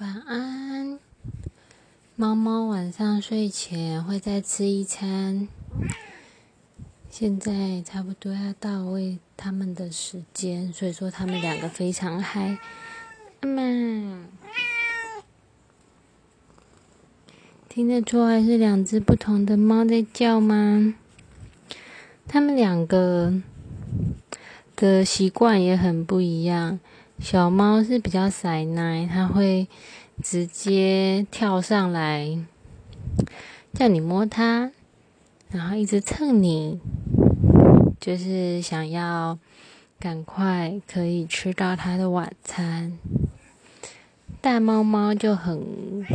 晚安。猫猫晚上睡前会再吃一餐，现在差不多要到喂它们的时间，所以说它们两个非常嗨。妈妈，听得出来是两只不同的猫在叫吗？它们两个的习惯也很不一样。小猫是比较塞奶，它会直接跳上来叫你摸它，然后一直蹭你，就是想要赶快可以吃到它的晚餐。大猫猫就很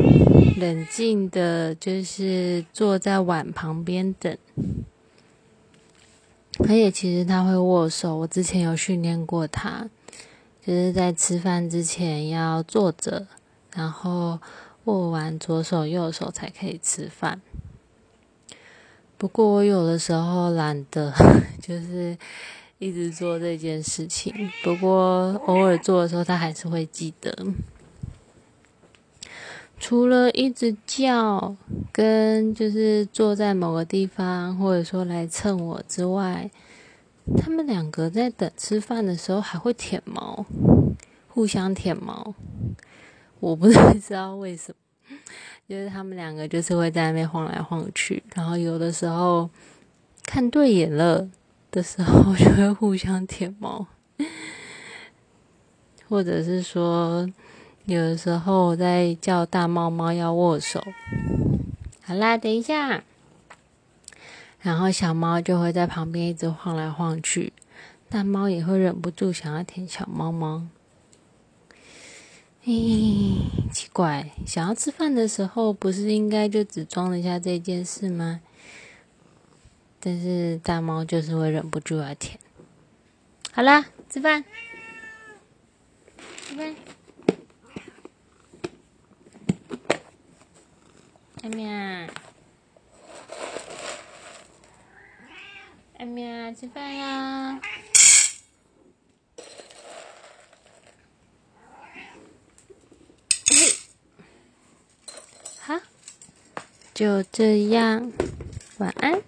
冷静的，就是坐在碗旁边等，而且其实它会握手，我之前有训练过它。就是在吃饭之前要坐着，然后握完左手右手才可以吃饭。不过我有的时候懒得，就是一直做这件事情。不过偶尔做的时候，他还是会记得。除了一直叫，跟就是坐在某个地方，或者说来蹭我之外。他们两个在等吃饭的时候还会舔毛，互相舔毛，我不太知道为什么，就是他们两个就是会在那边晃来晃去，然后有的时候看对眼了的时候就会互相舔毛，或者是说有的时候在叫大猫猫要握手，好啦，等一下。然后小猫就会在旁边一直晃来晃去，大猫也会忍不住想要舔小猫猫。咦，奇怪，想要吃饭的时候不是应该就只装了一下这件事吗？但是大猫就是会忍不住要舔。好啦，吃饭，吃饭，阿喵。喵，吃饭呀！好，就这样，晚安。